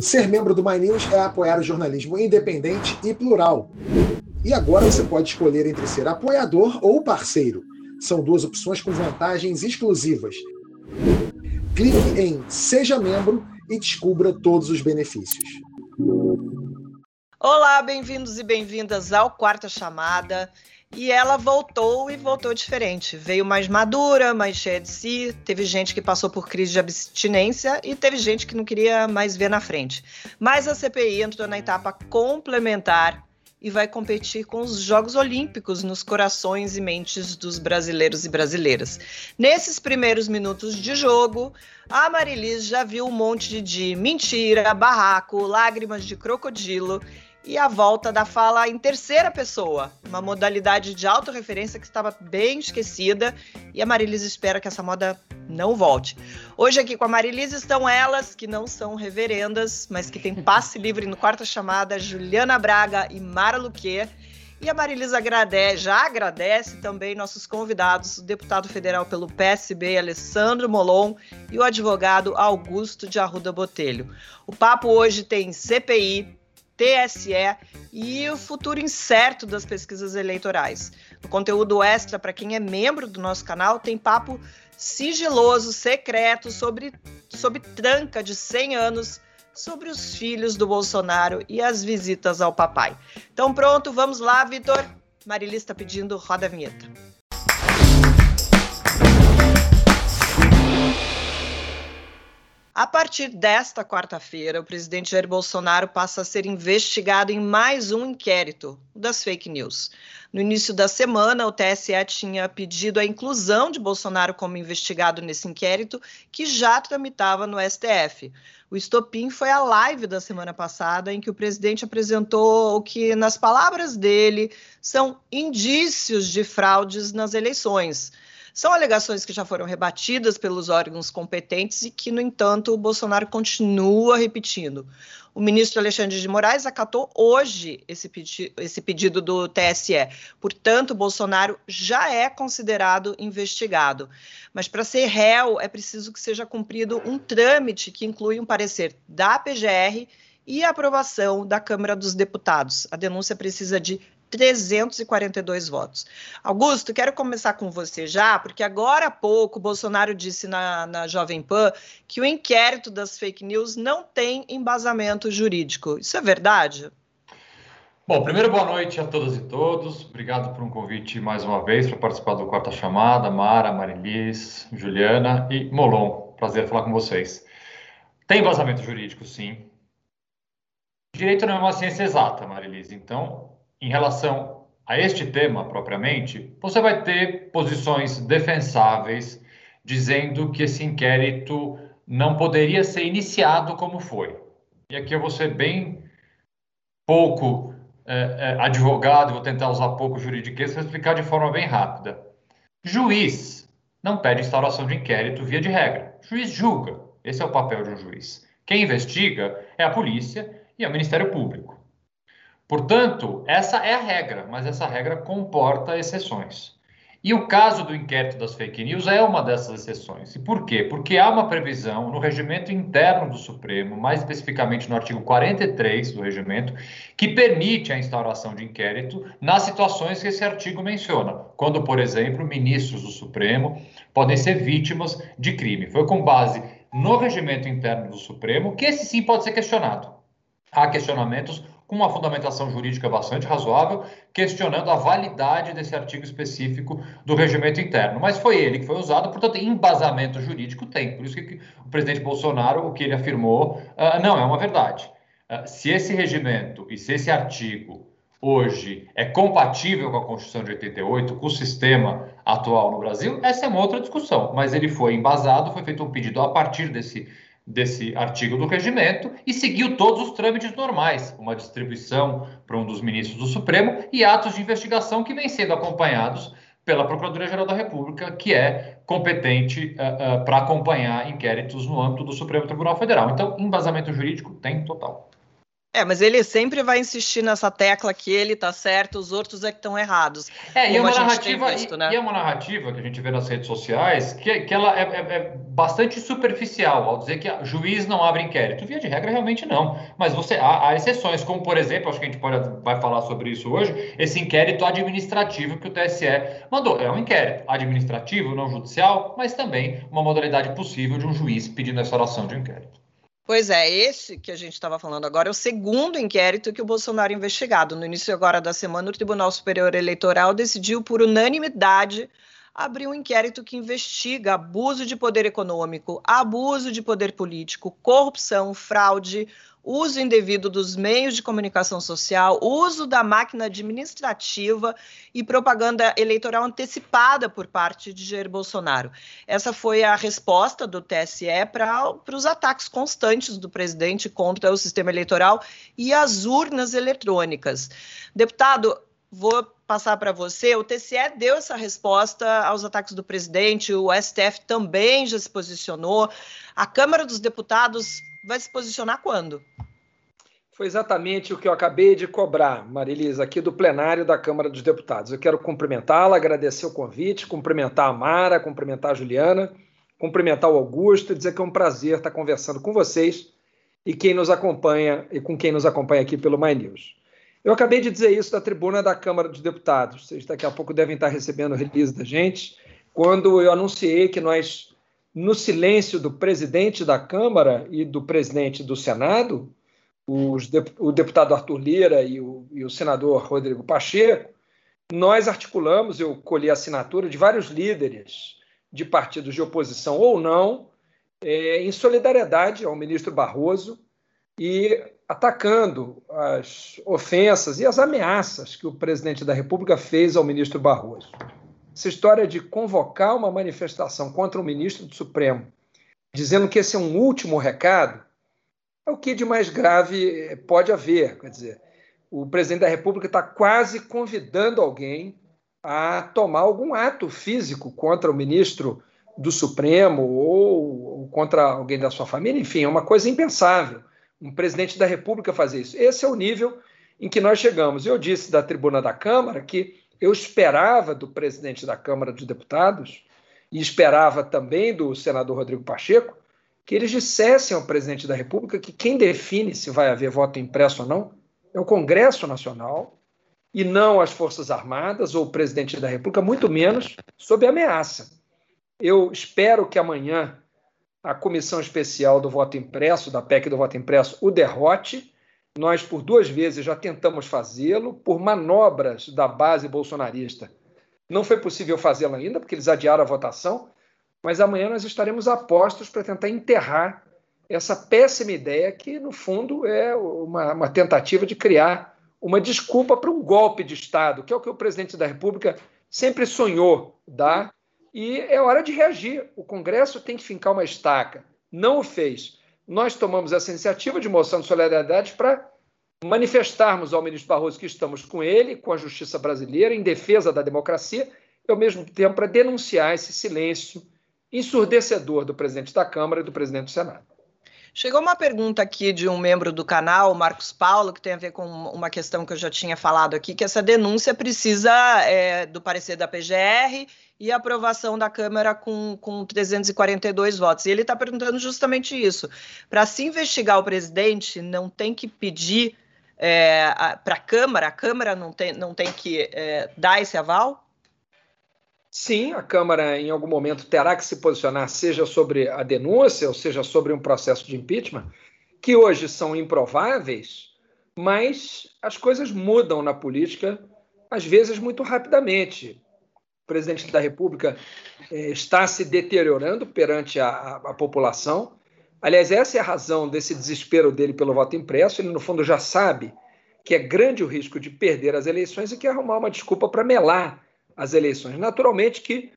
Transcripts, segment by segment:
Ser membro do My News é apoiar o jornalismo independente e plural. E agora você pode escolher entre ser apoiador ou parceiro. São duas opções com vantagens exclusivas. Clique em Seja Membro e descubra todos os benefícios. Olá, bem-vindos e bem-vindas ao Quarta Chamada. E ela voltou e voltou diferente. Veio mais madura, mais cheia de si. Teve gente que passou por crise de abstinência e teve gente que não queria mais ver na frente. Mas a CPI entrou na etapa complementar e vai competir com os Jogos Olímpicos nos corações e mentes dos brasileiros e brasileiras. Nesses primeiros minutos de jogo, a Marilis já viu um monte de mentira, barraco, lágrimas de crocodilo e a volta da fala em terceira pessoa, uma modalidade de autorreferência que estava bem esquecida e a Marilis espera que essa moda não volte. Hoje aqui com a Marilis estão elas, que não são reverendas, mas que têm passe livre no quarta chamada, Juliana Braga e Mara Luque. E a Marilis agradece, já agradece também nossos convidados, o deputado federal pelo PSB, Alessandro Molon, e o advogado Augusto de Arruda Botelho. O papo hoje tem CPI, TSE e o futuro incerto das pesquisas eleitorais. No conteúdo extra, para quem é membro do nosso canal, tem papo sigiloso, secreto, sobre, sobre tranca de 100 anos, sobre os filhos do Bolsonaro e as visitas ao papai. Então pronto, vamos lá, Vitor. Marilis está pedindo roda a vinheta. A partir desta quarta-feira, o presidente Jair Bolsonaro passa a ser investigado em mais um inquérito, das fake news. No início da semana, o TSE tinha pedido a inclusão de Bolsonaro como investigado nesse inquérito, que já tramitava no STF. O estopim foi a live da semana passada, em que o presidente apresentou o que, nas palavras dele, são indícios de fraudes nas eleições. São alegações que já foram rebatidas pelos órgãos competentes e que, no entanto, o Bolsonaro continua repetindo. O ministro Alexandre de Moraes acatou hoje esse, pedi esse pedido do TSE. Portanto, Bolsonaro já é considerado investigado. Mas para ser réu, é preciso que seja cumprido um trâmite que inclui um parecer da PGR e a aprovação da Câmara dos Deputados. A denúncia precisa de 342 votos. Augusto, quero começar com você já, porque agora há pouco o Bolsonaro disse na, na Jovem Pan que o inquérito das fake news não tem embasamento jurídico. Isso é verdade? Bom, primeiro, boa noite a todas e todos. Obrigado por um convite mais uma vez para participar do Quarta Chamada. Mara, Marilis, Juliana e Molon. Prazer falar com vocês. Tem embasamento jurídico, sim. Direito não é uma ciência exata, Marilis. Então, em relação a este tema propriamente, você vai ter posições defensáveis dizendo que esse inquérito não poderia ser iniciado como foi. E aqui eu vou ser bem pouco é, é, advogado, vou tentar usar pouco juridiquês para explicar de forma bem rápida. Juiz não pede instauração de inquérito via de regra. Juiz julga. Esse é o papel de um juiz. Quem investiga é a polícia e é o Ministério Público. Portanto, essa é a regra, mas essa regra comporta exceções. E o caso do inquérito das fake news é uma dessas exceções. E por quê? Porque há uma previsão no regimento interno do Supremo, mais especificamente no artigo 43 do regimento, que permite a instauração de inquérito nas situações que esse artigo menciona, quando, por exemplo, ministros do Supremo podem ser vítimas de crime. Foi com base no regimento interno do Supremo que esse sim pode ser questionado. Há questionamentos com uma fundamentação jurídica bastante razoável, questionando a validade desse artigo específico do regimento interno. Mas foi ele que foi usado, portanto, embasamento jurídico tem. Por isso que o presidente Bolsonaro, o que ele afirmou, uh, não é uma verdade. Uh, se esse regimento e se esse artigo hoje é compatível com a Constituição de 88, com o sistema atual no Brasil, essa é uma outra discussão. Mas ele foi embasado, foi feito um pedido a partir desse desse artigo do regimento e seguiu todos os trâmites normais, uma distribuição para um dos ministros do Supremo e atos de investigação que vêm sendo acompanhados pela Procuradoria-Geral da República, que é competente uh, uh, para acompanhar inquéritos no âmbito do Supremo Tribunal Federal. Então, embasamento jurídico tem total. É, mas ele sempre vai insistir nessa tecla que ele está certo, os outros é que estão errados. É, e é uma narrativa, visto, né? e é uma narrativa que a gente vê nas redes sociais que, que ela é, é, é, bastante superficial ao dizer que juiz não abre inquérito. Via de regra, realmente não. Mas você há, há, exceções, como por exemplo, acho que a gente pode, vai falar sobre isso hoje, esse inquérito administrativo que o TSE mandou. É um inquérito administrativo, não judicial, mas também uma modalidade possível de um juiz pedindo a instauração de um inquérito. Pois é, esse que a gente estava falando agora é o segundo inquérito que o Bolsonaro é investigado. No início agora da semana, o Tribunal Superior Eleitoral decidiu por unanimidade abrir um inquérito que investiga abuso de poder econômico, abuso de poder político, corrupção, fraude, uso indevido dos meios de comunicação social, uso da máquina administrativa e propaganda eleitoral antecipada por parte de Jair Bolsonaro. Essa foi a resposta do TSE para os ataques constantes do presidente contra o sistema eleitoral e as urnas eletrônicas. Deputado, vou passar para você. O TSE deu essa resposta aos ataques do presidente, o STF também já se posicionou. A Câmara dos Deputados vai se posicionar quando? Foi exatamente o que eu acabei de cobrar, Marilisa, aqui do plenário da Câmara dos Deputados. Eu quero cumprimentá-la, agradecer o convite, cumprimentar a Mara, cumprimentar a Juliana, cumprimentar o Augusto e dizer que é um prazer estar conversando com vocês e quem nos acompanha e com quem nos acompanha aqui pelo My News. Eu acabei de dizer isso da tribuna da Câmara dos Deputados. Vocês daqui a pouco devem estar recebendo o release da gente, quando eu anunciei que nós no silêncio do presidente da Câmara e do presidente do Senado, os, o deputado Arthur Lira e o, e o senador Rodrigo Pacheco, nós articulamos, eu colhi a assinatura de vários líderes de partidos de oposição ou não, é, em solidariedade ao ministro Barroso e atacando as ofensas e as ameaças que o presidente da República fez ao ministro Barroso essa história de convocar uma manifestação contra o ministro do Supremo, dizendo que esse é um último recado, é o que de mais grave pode haver. Quer dizer, o presidente da República está quase convidando alguém a tomar algum ato físico contra o ministro do Supremo ou contra alguém da sua família, enfim, é uma coisa impensável. Um presidente da República fazer isso. Esse é o nível em que nós chegamos. Eu disse da tribuna da Câmara que eu esperava do presidente da Câmara dos Deputados e esperava também do senador Rodrigo Pacheco que eles dissessem ao presidente da República que quem define se vai haver voto impresso ou não é o Congresso Nacional e não as Forças Armadas ou o presidente da República, muito menos sob ameaça. Eu espero que amanhã a comissão especial do voto impresso, da PEC do voto impresso, o derrote nós, por duas vezes, já tentamos fazê-lo, por manobras da base bolsonarista. Não foi possível fazê-lo ainda, porque eles adiaram a votação, mas amanhã nós estaremos apostos para tentar enterrar essa péssima ideia, que, no fundo, é uma, uma tentativa de criar uma desculpa para um golpe de Estado, que é o que o presidente da República sempre sonhou dar, e é hora de reagir. O Congresso tem que fincar uma estaca. Não o fez nós tomamos essa iniciativa de moção de solidariedade para manifestarmos ao ministro Barroso que estamos com ele, com a justiça brasileira, em defesa da democracia, e ao mesmo tempo para denunciar esse silêncio ensurdecedor do presidente da Câmara e do presidente do Senado. Chegou uma pergunta aqui de um membro do canal, Marcos Paulo, que tem a ver com uma questão que eu já tinha falado aqui, que essa denúncia precisa é, do parecer da PGR e aprovação da Câmara com, com 342 votos. E ele está perguntando justamente isso. Para se investigar o presidente, não tem que pedir é, para a Câmara, a Câmara não tem, não tem que é, dar esse aval? Sim, a Câmara em algum momento terá que se posicionar, seja sobre a denúncia, ou seja sobre um processo de impeachment, que hoje são improváveis, mas as coisas mudam na política, às vezes muito rapidamente. O presidente da República eh, está se deteriorando perante a, a, a população. Aliás, essa é a razão desse desespero dele pelo voto impresso. Ele, no fundo, já sabe que é grande o risco de perder as eleições e quer arrumar uma desculpa para melar as eleições. Naturalmente que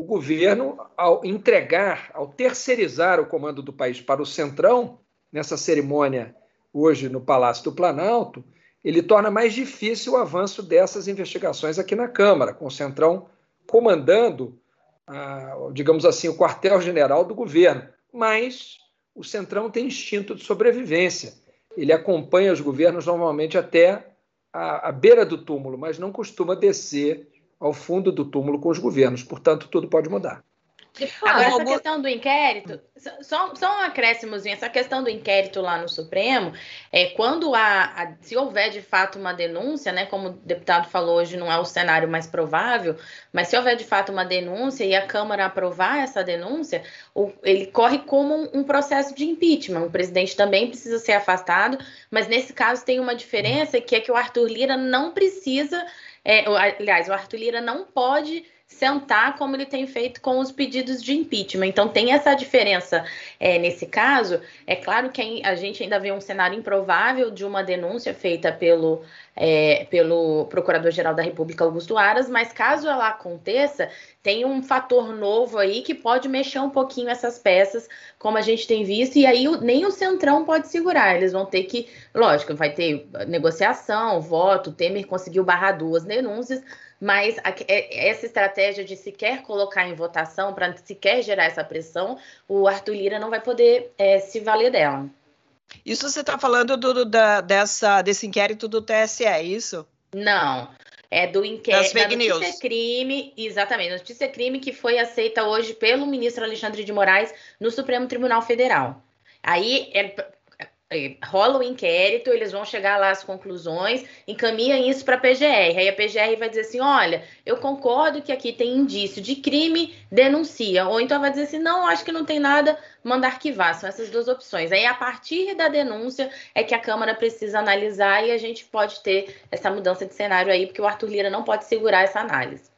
o governo, ao entregar, ao terceirizar o comando do país para o Centrão, nessa cerimônia hoje no Palácio do Planalto, ele torna mais difícil o avanço dessas investigações aqui na Câmara, com o Centrão comandando, digamos assim, o quartel-general do governo. Mas o Centrão tem instinto de sobrevivência. ele acompanha os governos normalmente até a, a beira do túmulo, mas não costuma descer ao fundo do túmulo com os governos. Portanto, tudo pode mudar. Agora, essa questão do inquérito, só, só um acréscimozinho, essa questão do inquérito lá no Supremo, é quando há, a, se houver de fato uma denúncia, né, como o deputado falou hoje, não é o cenário mais provável, mas se houver de fato uma denúncia e a Câmara aprovar essa denúncia, o, ele corre como um, um processo de impeachment. O presidente também precisa ser afastado, mas nesse caso tem uma diferença que é que o Arthur Lira não precisa, é, aliás, o Arthur Lira não pode sentar como ele tem feito com os pedidos de impeachment. Então, tem essa diferença é, nesse caso. É claro que a gente ainda vê um cenário improvável de uma denúncia feita pelo, é, pelo Procurador-Geral da República, Augusto Aras, mas caso ela aconteça, tem um fator novo aí que pode mexer um pouquinho essas peças, como a gente tem visto, e aí nem o Centrão pode segurar. Eles vão ter que, lógico, vai ter negociação, voto, Temer conseguiu barrar duas denúncias mas é, essa estratégia de sequer colocar em votação, para sequer gerar essa pressão, o Arthur Lira não vai poder é, se valer dela. Isso você está falando do, da, dessa, desse inquérito do TSE, é isso? Não. É do inquérito da notícia news. crime, exatamente, notícia crime que foi aceita hoje pelo ministro Alexandre de Moraes no Supremo Tribunal Federal. Aí, é, rola o inquérito, eles vão chegar lá às conclusões, encaminham isso para a PGR. Aí a PGR vai dizer assim: olha, eu concordo que aqui tem indício de crime, denuncia. Ou então vai dizer assim: não, acho que não tem nada, manda arquivar. São essas duas opções. Aí a partir da denúncia é que a Câmara precisa analisar e a gente pode ter essa mudança de cenário aí, porque o Arthur Lira não pode segurar essa análise.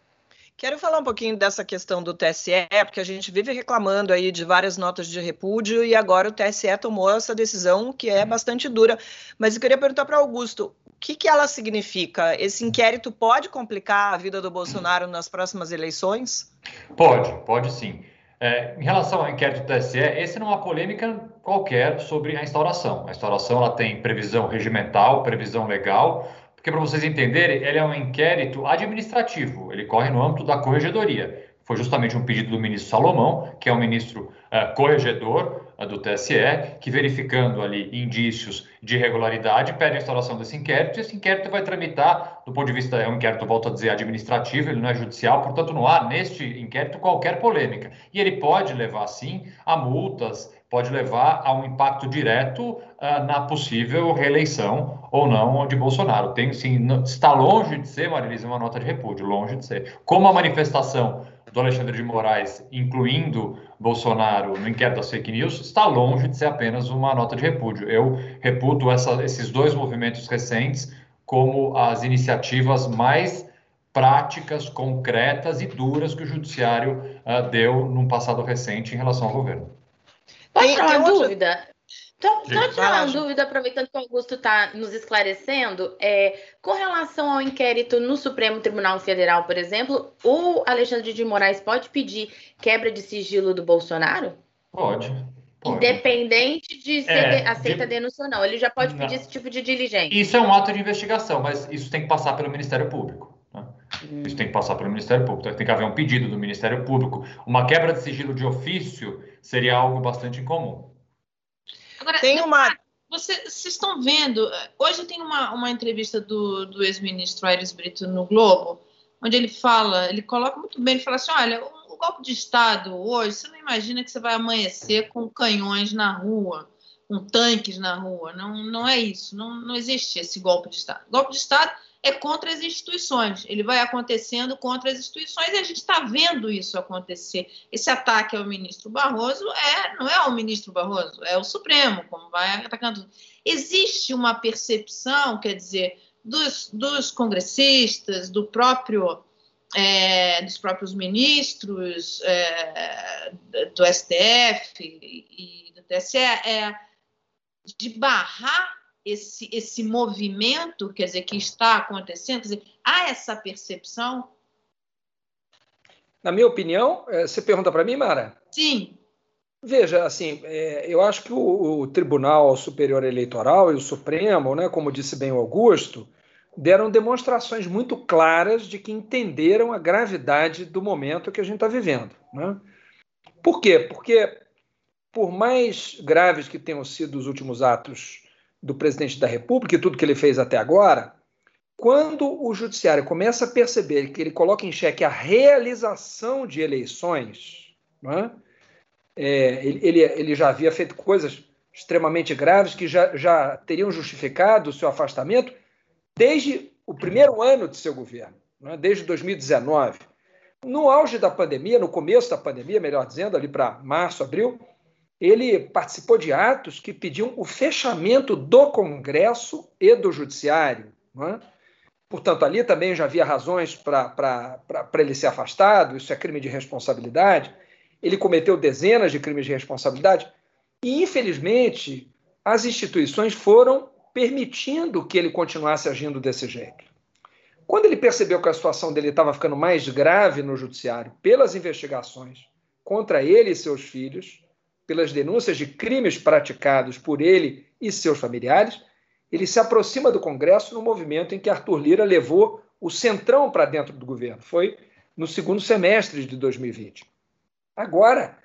Quero falar um pouquinho dessa questão do TSE, porque a gente vive reclamando aí de várias notas de repúdio e agora o TSE tomou essa decisão que é bastante dura. Mas eu queria perguntar para Augusto, o que, que ela significa? Esse inquérito pode complicar a vida do Bolsonaro nas próximas eleições? Pode, pode sim. É, em relação ao inquérito do TSE, esse não é uma polêmica qualquer sobre a instauração. A instauração ela tem previsão regimental, previsão legal, porque, para vocês entenderem, ele é um inquérito administrativo, ele corre no âmbito da corregedoria. Foi justamente um pedido do ministro Salomão, que é o ministro uh, corregedor uh, do TSE, que verificando ali indícios de irregularidade, pede a instauração desse inquérito, e esse inquérito vai tramitar, do ponto de vista, é um inquérito, volto a dizer, administrativo, ele não é judicial, portanto, não há neste inquérito qualquer polêmica. E ele pode levar, sim, a multas, pode levar a um impacto direto uh, na possível reeleição ou não de Bolsonaro. Tem, sim, está longe de ser, Marilisa, uma nota de repúdio, longe de ser. Como a manifestação do Alexandre de Moraes, incluindo Bolsonaro no inquérito das fake news, está longe de ser apenas uma nota de repúdio. Eu reputo essa, esses dois movimentos recentes como as iniciativas mais práticas, concretas e duras que o judiciário uh, deu num passado recente em relação ao governo. Tirar uma dúvida? Então, só tirar uma dúvida, aproveitando que o Augusto está nos esclarecendo, é, com relação ao inquérito no Supremo Tribunal Federal, por exemplo, o Alexandre de Moraes pode pedir quebra de sigilo do Bolsonaro? Pode. pode. Independente de ser é, de, aceita de... denúncia ou não, ele já pode pedir não. esse tipo de diligência. Isso é um ato de investigação, mas isso tem que passar pelo Ministério Público. Né? Hum. Isso tem que passar pelo Ministério Público, tem que haver um pedido do Ministério Público. Uma quebra de sigilo de ofício seria algo bastante incomum. Agora, tem uma. Vocês estão vendo, hoje tem uma, uma entrevista do, do ex-ministro Aires Brito no Globo, onde ele fala, ele coloca muito bem, ele fala assim, olha, o, o golpe de Estado hoje, você não imagina que você vai amanhecer com canhões na rua, com tanques na rua, não, não é isso, não, não existe esse golpe de Estado. O golpe de Estado é contra as instituições. Ele vai acontecendo contra as instituições e a gente está vendo isso acontecer. Esse ataque ao ministro Barroso é não é ao ministro Barroso, é o Supremo, como vai atacando. Existe uma percepção, quer dizer, dos, dos congressistas, do próprio é, dos próprios ministros é, do STF e do TSE, é, de barrar esse, esse movimento, quer dizer, que está acontecendo? Quer dizer, há essa percepção? Na minha opinião, é, você pergunta para mim, Mara? Sim. Veja, assim, é, eu acho que o, o, Tribunal Superior Eleitoral e o Supremo, né, como disse bem o Augusto, deram demonstrações muito claras de que entenderam a gravidade do momento que a gente está vivendo. Né? Por quê? Porque, por mais graves que tenham sido os últimos atos do presidente da República e tudo que ele fez até agora, quando o judiciário começa a perceber que ele coloca em xeque a realização de eleições, é? É, ele, ele, já havia feito coisas extremamente graves que já, já teriam justificado o seu afastamento desde o primeiro ano de seu governo, é? desde 2019. No auge da pandemia, no começo da pandemia, melhor dizendo, ali para março, abril, ele participou de atos que pediam o fechamento do Congresso e do Judiciário. É? Portanto, ali também já havia razões para ele ser afastado, isso é crime de responsabilidade. Ele cometeu dezenas de crimes de responsabilidade e, infelizmente, as instituições foram permitindo que ele continuasse agindo desse jeito. Quando ele percebeu que a situação dele estava ficando mais grave no judiciário, pelas investigações contra ele e seus filhos, pelas denúncias de crimes praticados por ele e seus familiares, ele se aproxima do Congresso no movimento em que Arthur Lira levou o centrão para dentro do governo. Foi no segundo semestre de 2020. Agora,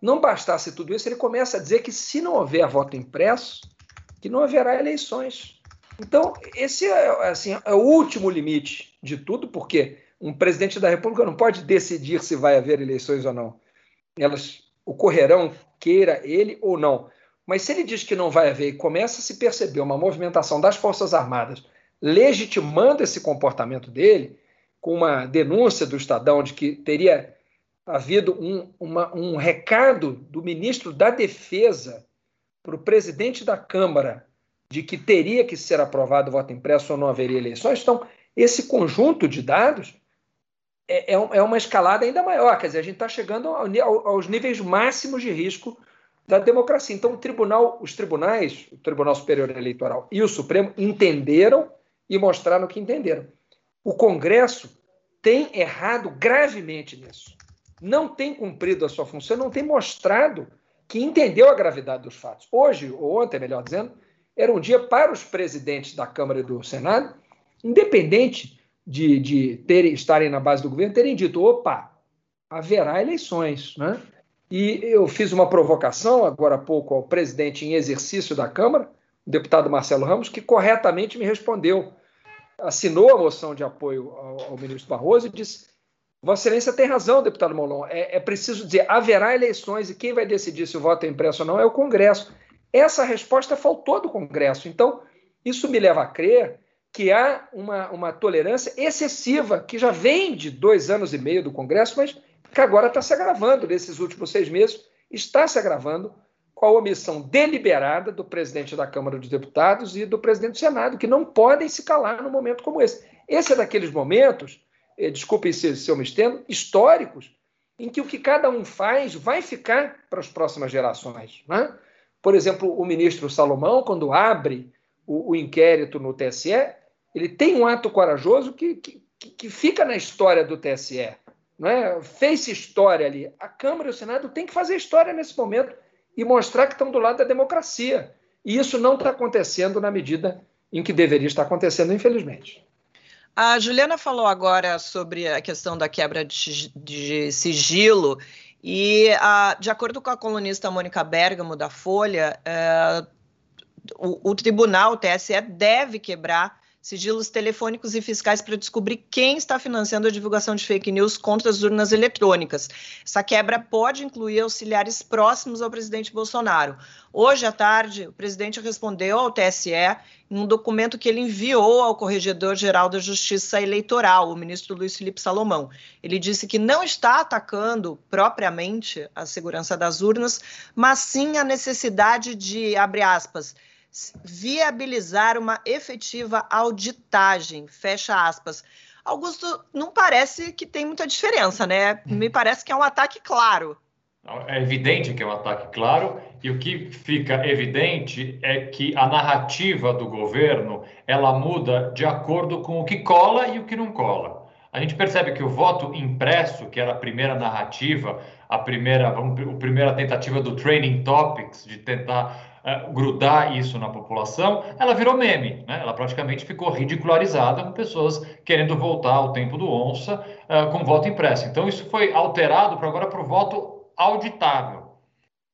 não bastasse tudo isso, ele começa a dizer que se não houver voto impresso, que não haverá eleições. Então, esse é, assim, é o último limite de tudo, porque um presidente da República não pode decidir se vai haver eleições ou não. Elas ocorrerão, queira ele ou não. Mas se ele diz que não vai haver e começa a se perceber uma movimentação das Forças Armadas legitimando esse comportamento dele, com uma denúncia do Estadão de que teria havido um, uma, um recado do ministro da Defesa para o presidente da Câmara de que teria que ser aprovado o voto impresso ou não haveria eleições. Então, esse conjunto de dados é, é, é uma escalada ainda maior. Quer dizer, a gente está chegando ao, aos níveis máximos de risco da democracia. Então, tribunal, os tribunais, o Tribunal Superior Eleitoral e o Supremo entenderam e mostraram que entenderam. O Congresso tem errado gravemente nisso. Não tem cumprido a sua função, não tem mostrado que entendeu a gravidade dos fatos. Hoje, ou ontem, melhor dizendo, era um dia para os presidentes da Câmara e do Senado, independente de, de estarem na base do governo, terem dito: opa, haverá eleições. Né? E eu fiz uma provocação agora há pouco ao presidente em exercício da Câmara, o deputado Marcelo Ramos, que corretamente me respondeu. Assinou a moção de apoio ao, ao ministro Barroso e disse: Vossa Excelência tem razão, deputado Molon. É, é, preciso dizer: haverá eleições e quem vai decidir se o voto é impresso ou não é o Congresso. Essa resposta faltou do Congresso. Então, isso me leva a crer que há uma, uma tolerância excessiva, que já vem de dois anos e meio do Congresso, mas que agora está se agravando nesses últimos seis meses, está se agravando com a omissão deliberada do presidente da Câmara dos Deputados e do presidente do Senado, que não podem se calar num momento como esse. Esse é daqueles momentos, eh, desculpem se, se eu me estendo, históricos, em que o que cada um faz vai ficar para as próximas gerações. Né? Por exemplo, o ministro Salomão, quando abre o, o inquérito no TSE, ele tem um ato corajoso que, que, que fica na história do TSE é? fez história ali. A Câmara e o Senado têm que fazer história nesse momento e mostrar que estão do lado da democracia. E isso não está acontecendo na medida em que deveria estar acontecendo, infelizmente. A Juliana falou agora sobre a questão da quebra de, sigilo. E, a, de acordo com a colunista Mônica Bergamo, da Folha, o, o tribunal, o TSE, deve quebrar sigilos telefônicos e fiscais para descobrir quem está financiando a divulgação de fake news contra as urnas eletrônicas. Essa quebra pode incluir auxiliares próximos ao presidente Bolsonaro. Hoje à tarde, o presidente respondeu ao TSE em um documento que ele enviou ao Corregedor-Geral da Justiça Eleitoral, o ministro Luiz Felipe Salomão. Ele disse que não está atacando propriamente a segurança das urnas, mas sim a necessidade de, abre aspas, viabilizar uma efetiva auditagem, fecha aspas. Augusto, não parece que tem muita diferença, né? Me parece que é um ataque claro. É evidente que é um ataque claro, e o que fica evidente é que a narrativa do governo ela muda de acordo com o que cola e o que não cola. A gente percebe que o voto impresso, que era a primeira narrativa, a primeira, a primeira tentativa do Training Topics, de tentar uh, grudar isso na população, ela virou meme, né? Ela praticamente ficou ridicularizada com pessoas querendo voltar ao tempo do onça uh, com voto impresso. Então isso foi alterado para agora para o voto auditável.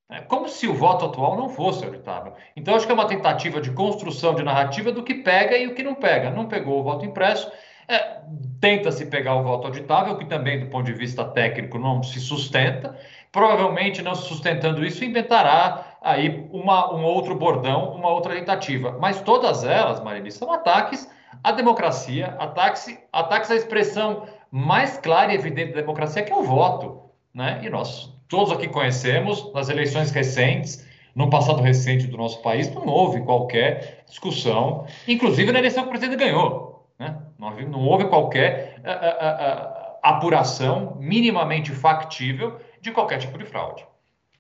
É como se o voto atual não fosse auditável. Então, acho que é uma tentativa de construção de narrativa do que pega e o que não pega. Não pegou o voto impresso, é, tenta-se pegar o voto auditável, que também, do ponto de vista técnico, não se sustenta. Provavelmente, não se sustentando isso, inventará aí uma, um outro bordão, uma outra tentativa. Mas todas elas, Marili, são ataques à democracia, ataques, ataques à expressão mais clara e evidente da democracia, que é o voto. Né? E nós todos aqui conhecemos, nas eleições recentes, no passado recente do nosso país, não houve qualquer discussão, inclusive na eleição que o presidente ganhou. Né? Não, não houve qualquer a, a, a, apuração minimamente factível de qualquer tipo de fraude.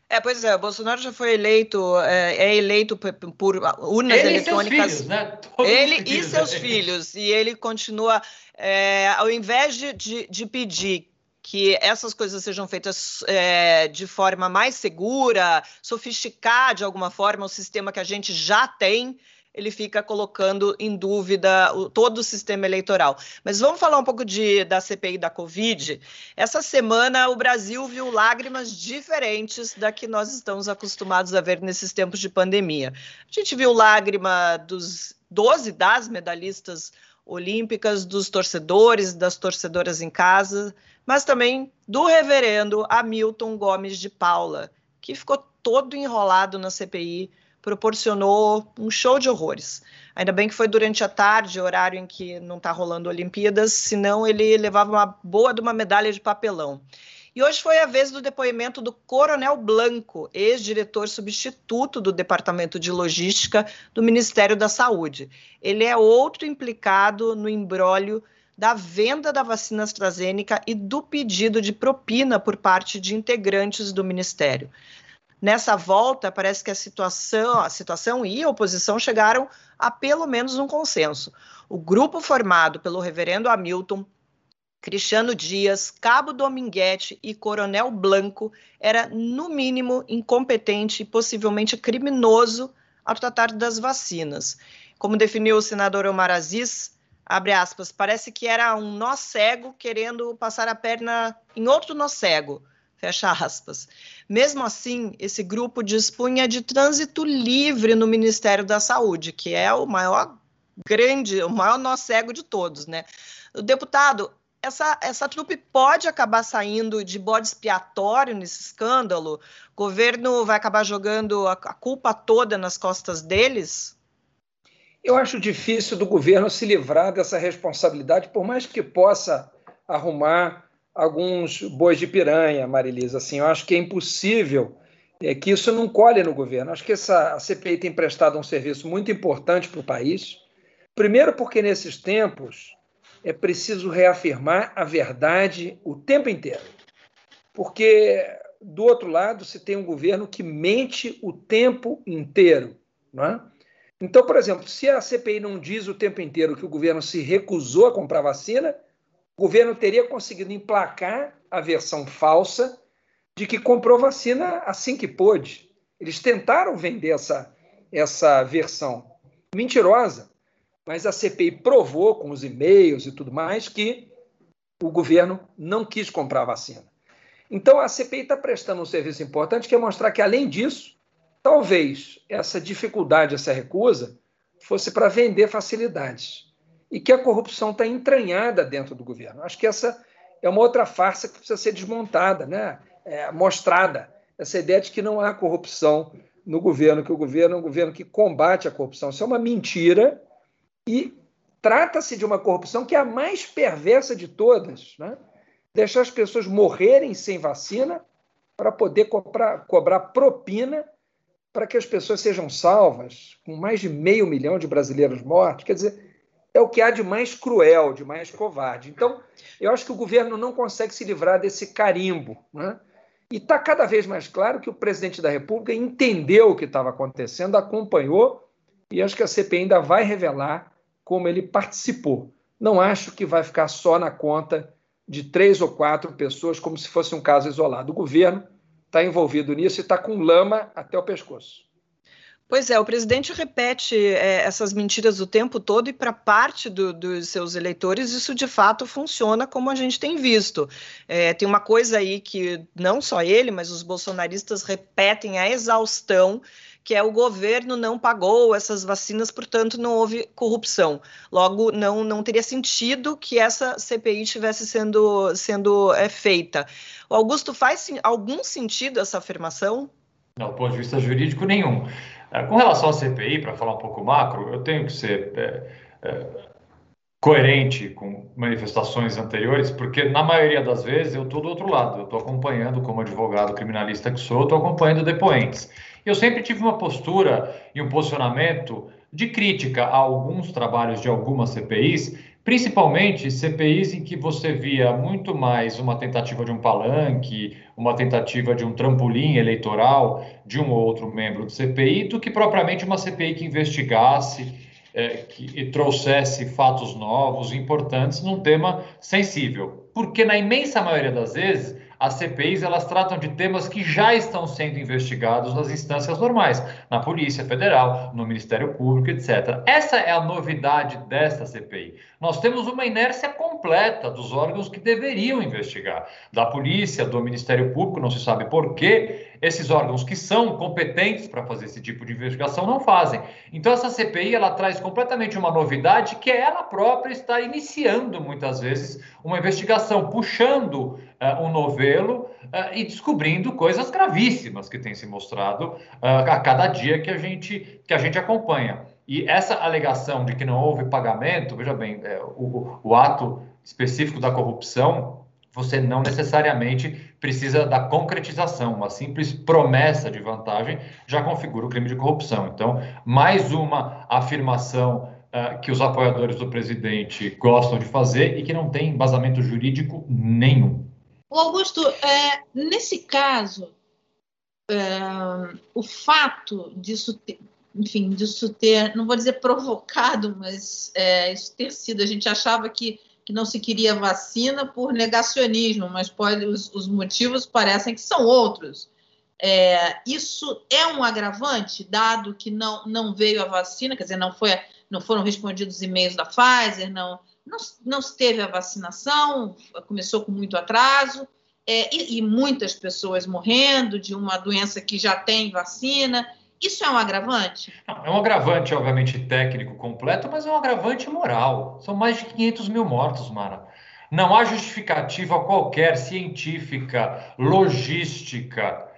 É, pois é, o Bolsonaro já foi eleito, é, é eleito por urnas ele eletrônicas. E seus filhos, né? ele e seus filhos. E ele continua, é, ao invés de, de, de pedir que essas coisas sejam feitas é, de forma mais segura, sofisticar de alguma forma o sistema que a gente já tem, ele fica colocando em dúvida o, todo o sistema eleitoral. Mas vamos falar um pouco de, da CPI da Covid. Essa semana o Brasil viu lágrimas diferentes da que nós estamos acostumados a ver nesses tempos de pandemia. A gente viu lágrima dos 12 das medalhistas olímpicas, dos torcedores, das torcedoras em casa, mas também do reverendo Hamilton Gomes de Paula, que ficou todo enrolado na CPI, proporcionou um show de horrores. Ainda bem que foi durante a tarde, horário em que não está rolando Olimpíadas, senão ele levava uma boa de uma medalha de papelão. E hoje foi a vez do depoimento do Coronel Blanco, ex-diretor substituto do Departamento de Logística do Ministério da Saúde. Ele é outro implicado no embrólio da venda da vacina AstraZeneca e do pedido de propina por parte de integrantes do Ministério. Nessa volta, parece que a situação, a situação e a oposição chegaram a pelo menos um consenso. O grupo formado pelo reverendo Hamilton, Cristiano Dias, Cabo Dominguete e Coronel Blanco era, no mínimo, incompetente e possivelmente criminoso ao tratar das vacinas. Como definiu o senador Omar Aziz, abre aspas, parece que era um nó cego querendo passar a perna em outro nó cego, fecha aspas. Mesmo assim, esse grupo dispunha de trânsito livre no Ministério da Saúde, que é o maior grande, o maior nó cego de todos, né? O deputado, essa, essa trupe pode acabar saindo de bode expiatório nesse escândalo? O governo vai acabar jogando a, a culpa toda nas costas deles? Eu acho difícil do governo se livrar dessa responsabilidade, por mais que possa arrumar alguns bois de piranha, Marilisa. Assim, eu acho que é impossível é, que isso não colhe no governo. Acho que essa, a CPI tem prestado um serviço muito importante para o país. Primeiro, porque nesses tempos é preciso reafirmar a verdade o tempo inteiro. Porque, do outro lado, se tem um governo que mente o tempo inteiro. Não é? Então, por exemplo, se a CPI não diz o tempo inteiro que o governo se recusou a comprar vacina, o governo teria conseguido emplacar a versão falsa de que comprou vacina assim que pôde. Eles tentaram vender essa, essa versão mentirosa, mas a CPI provou com os e-mails e tudo mais que o governo não quis comprar vacina. Então a CPI está prestando um serviço importante que é mostrar que, além disso, Talvez essa dificuldade, essa recusa, fosse para vender facilidades. E que a corrupção está entranhada dentro do governo. Acho que essa é uma outra farsa que precisa ser desmontada, né? É, mostrada. Essa ideia de que não há corrupção no governo, que o governo é um governo que combate a corrupção. Isso é uma mentira e trata-se de uma corrupção que é a mais perversa de todas. Né? Deixar as pessoas morrerem sem vacina para poder cobrar, cobrar propina para que as pessoas sejam salvas, com mais de meio milhão de brasileiros mortos, quer dizer, é o que há de mais cruel, de mais covarde. Então, eu acho que o governo não consegue se livrar desse carimbo. Né? E está cada vez mais claro que o presidente da República entendeu o que estava acontecendo, acompanhou, e acho que a CPI ainda vai revelar como ele participou. Não acho que vai ficar só na conta de três ou quatro pessoas, como se fosse um caso isolado. O governo está envolvido nisso e está com lama até o pescoço. Pois é, o presidente repete é, essas mentiras o tempo todo e para parte do, dos seus eleitores isso de fato funciona como a gente tem visto. É, tem uma coisa aí que não só ele, mas os bolsonaristas repetem a exaustão que é o governo não pagou essas vacinas, portanto não houve corrupção. Logo, não, não teria sentido que essa CPI estivesse sendo, sendo é, feita. O Augusto, faz algum sentido essa afirmação? Não, do ponto de vista jurídico, nenhum. É, com relação à CPI, para falar um pouco macro, eu tenho que ser é, é, coerente com manifestações anteriores, porque na maioria das vezes eu estou do outro lado, eu estou acompanhando, como advogado criminalista que sou, estou acompanhando depoentes. Eu sempre tive uma postura e um posicionamento de crítica a alguns trabalhos de algumas CPIs, principalmente CPIs em que você via muito mais uma tentativa de um palanque, uma tentativa de um trampolim eleitoral de um ou outro membro do CPI, do que propriamente uma CPI que investigasse, é, que trouxesse fatos novos, importantes, num tema sensível. Porque na imensa maioria das vezes as CPIs elas tratam de temas que já estão sendo investigados nas instâncias normais, na Polícia Federal, no Ministério Público, etc. Essa é a novidade desta CPI. Nós temos uma inércia completa dos órgãos que deveriam investigar, da Polícia, do Ministério Público, não se sabe por quê, esses órgãos que são competentes para fazer esse tipo de investigação não fazem. Então essa CPI ela traz completamente uma novidade que ela própria está iniciando muitas vezes uma investigação, puxando uh, um novelo uh, e descobrindo coisas gravíssimas que têm se mostrado uh, a cada dia que a gente que a gente acompanha. E essa alegação de que não houve pagamento, veja bem, é, o, o ato específico da corrupção você não necessariamente precisa da concretização. Uma simples promessa de vantagem já configura o crime de corrupção. Então, mais uma afirmação uh, que os apoiadores do presidente gostam de fazer e que não tem embasamento jurídico nenhum. Augusto, é, nesse caso, é, o fato disso ter, enfim, disso ter, não vou dizer provocado, mas é, isso ter sido, a gente achava que que não se queria vacina por negacionismo, mas pode, os, os motivos parecem que são outros. É, isso é um agravante, dado que não, não veio a vacina, quer dizer, não, foi, não foram respondidos e-mails da Pfizer, não, não, não se teve a vacinação, começou com muito atraso, é, e, e muitas pessoas morrendo de uma doença que já tem vacina. Isso é um agravante? É um agravante, obviamente, técnico completo, mas é um agravante moral. São mais de 500 mil mortos, Mara. Não há justificativa qualquer científica, logística,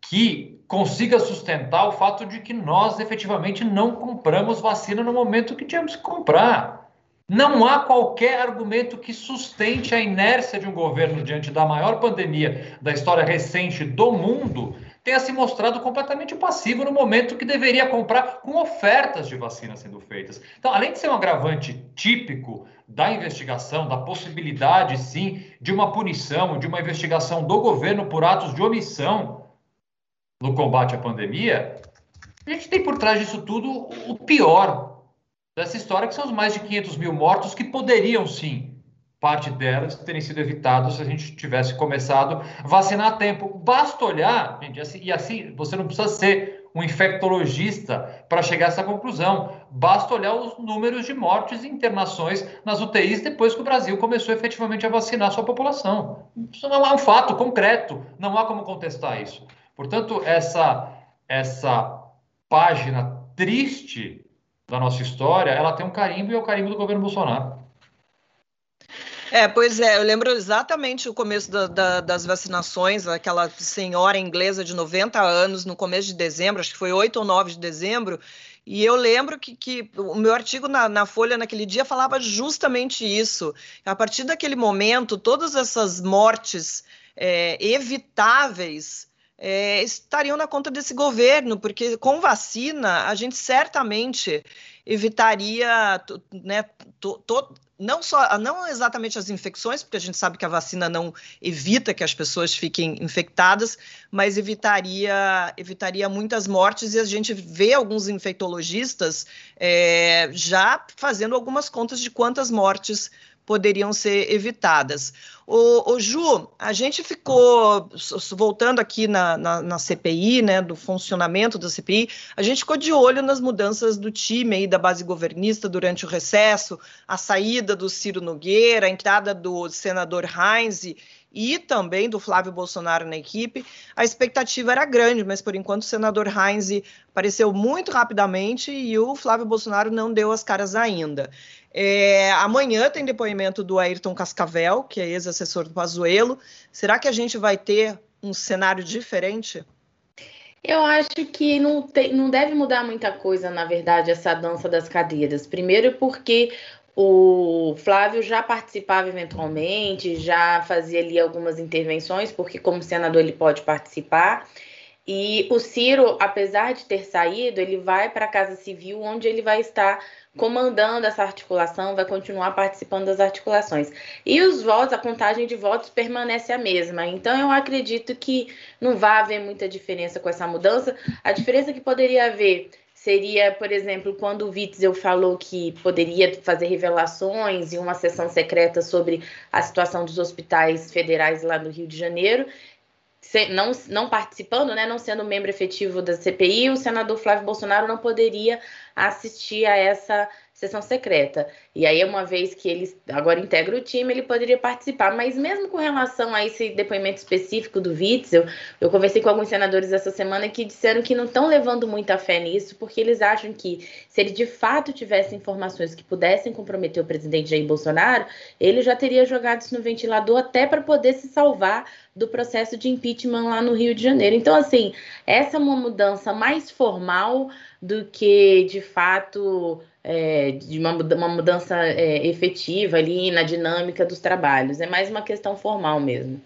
que consiga sustentar o fato de que nós efetivamente não compramos vacina no momento que tínhamos que comprar. Não há qualquer argumento que sustente a inércia de um governo diante da maior pandemia da história recente do mundo tenha se mostrado completamente passivo no momento que deveria comprar com ofertas de vacina sendo feitas. Então, além de ser um agravante típico da investigação, da possibilidade, sim, de uma punição, de uma investigação do governo por atos de omissão no combate à pandemia, a gente tem por trás disso tudo o pior dessa história, que são os mais de 500 mil mortos que poderiam, sim, parte delas terem sido evitadas se a gente tivesse começado a vacinar a tempo. Basta olhar, gente, assim, e assim, você não precisa ser um infectologista para chegar a essa conclusão. Basta olhar os números de mortes e internações nas UTIs depois que o Brasil começou efetivamente a vacinar a sua população. Isso não é um fato concreto, não há como contestar isso. Portanto, essa, essa página triste da nossa história, ela tem um carimbo e é o carimbo do governo Bolsonaro. É, pois é, eu lembro exatamente o começo da, da, das vacinações, aquela senhora inglesa de 90 anos, no começo de dezembro, acho que foi 8 ou 9 de dezembro, e eu lembro que, que o meu artigo na, na, Folha naquele dia falava justamente isso. A partir daquele momento, todas essas mortes é, evitáveis é, estariam na conta desse governo, porque com vacina a gente certamente evitaria né, to, to, não só não exatamente as infecções, porque a gente sabe que a vacina não evita que as pessoas fiquem infectadas, mas evitaria evitaria muitas mortes e a gente vê alguns infectologistas é, já fazendo algumas contas de quantas mortes poderiam ser evitadas. O, o, Ju, a gente ficou, voltando aqui na, na, na, CPI, né, do funcionamento da CPI, a gente ficou de olho nas mudanças do time aí da base governista durante o recesso, a saída do Ciro Nogueira, a entrada do senador Heinz e também do Flávio Bolsonaro na equipe. A expectativa era grande, mas por enquanto o senador Heinz apareceu muito rapidamente e o Flávio Bolsonaro não deu as caras ainda. É, amanhã tem depoimento do Ayrton Cascavel, que é ex-assessor do Pazuello. Será que a gente vai ter um cenário diferente? Eu acho que não, não deve mudar muita coisa, na verdade, essa dança das cadeiras. Primeiro, porque o Flávio já participava eventualmente, já fazia ali algumas intervenções, porque como senador ele pode participar. E o Ciro, apesar de ter saído, ele vai para a Casa Civil, onde ele vai estar comandando essa articulação, vai continuar participando das articulações. E os votos, a contagem de votos permanece a mesma. Então eu acredito que não vai haver muita diferença com essa mudança. A diferença que poderia haver seria, por exemplo, quando o Witzel falou que poderia fazer revelações e uma sessão secreta sobre a situação dos hospitais federais lá no Rio de Janeiro, não, não participando, né, não sendo membro efetivo da CPI, o senador Flávio Bolsonaro não poderia assistir a essa sessão secreta. E aí, uma vez que ele agora integra o time, ele poderia participar. Mas mesmo com relação a esse depoimento específico do Witzel, eu conversei com alguns senadores essa semana que disseram que não estão levando muita fé nisso, porque eles acham que se ele de fato tivesse informações que pudessem comprometer o presidente Jair Bolsonaro, ele já teria jogado isso no ventilador até para poder se salvar do processo de impeachment lá no Rio de Janeiro. Então, assim, essa é uma mudança mais formal do que, de fato, é, de uma, uma mudança é, efetiva ali na dinâmica dos trabalhos. É mais uma questão formal mesmo.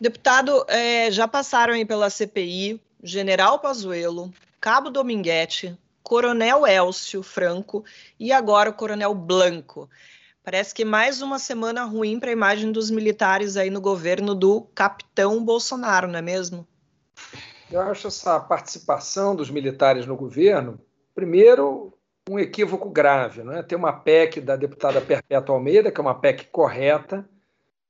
Deputado, é, já passaram aí pela CPI General Pazuello, Cabo Dominguete, Coronel Elcio Franco e agora o Coronel Blanco. Parece que mais uma semana ruim para a imagem dos militares aí no governo do capitão Bolsonaro, não é mesmo? Eu acho essa participação dos militares no governo, primeiro, um equívoco grave. Não é? Tem uma PEC da deputada Perpétua Almeida, que é uma PEC correta,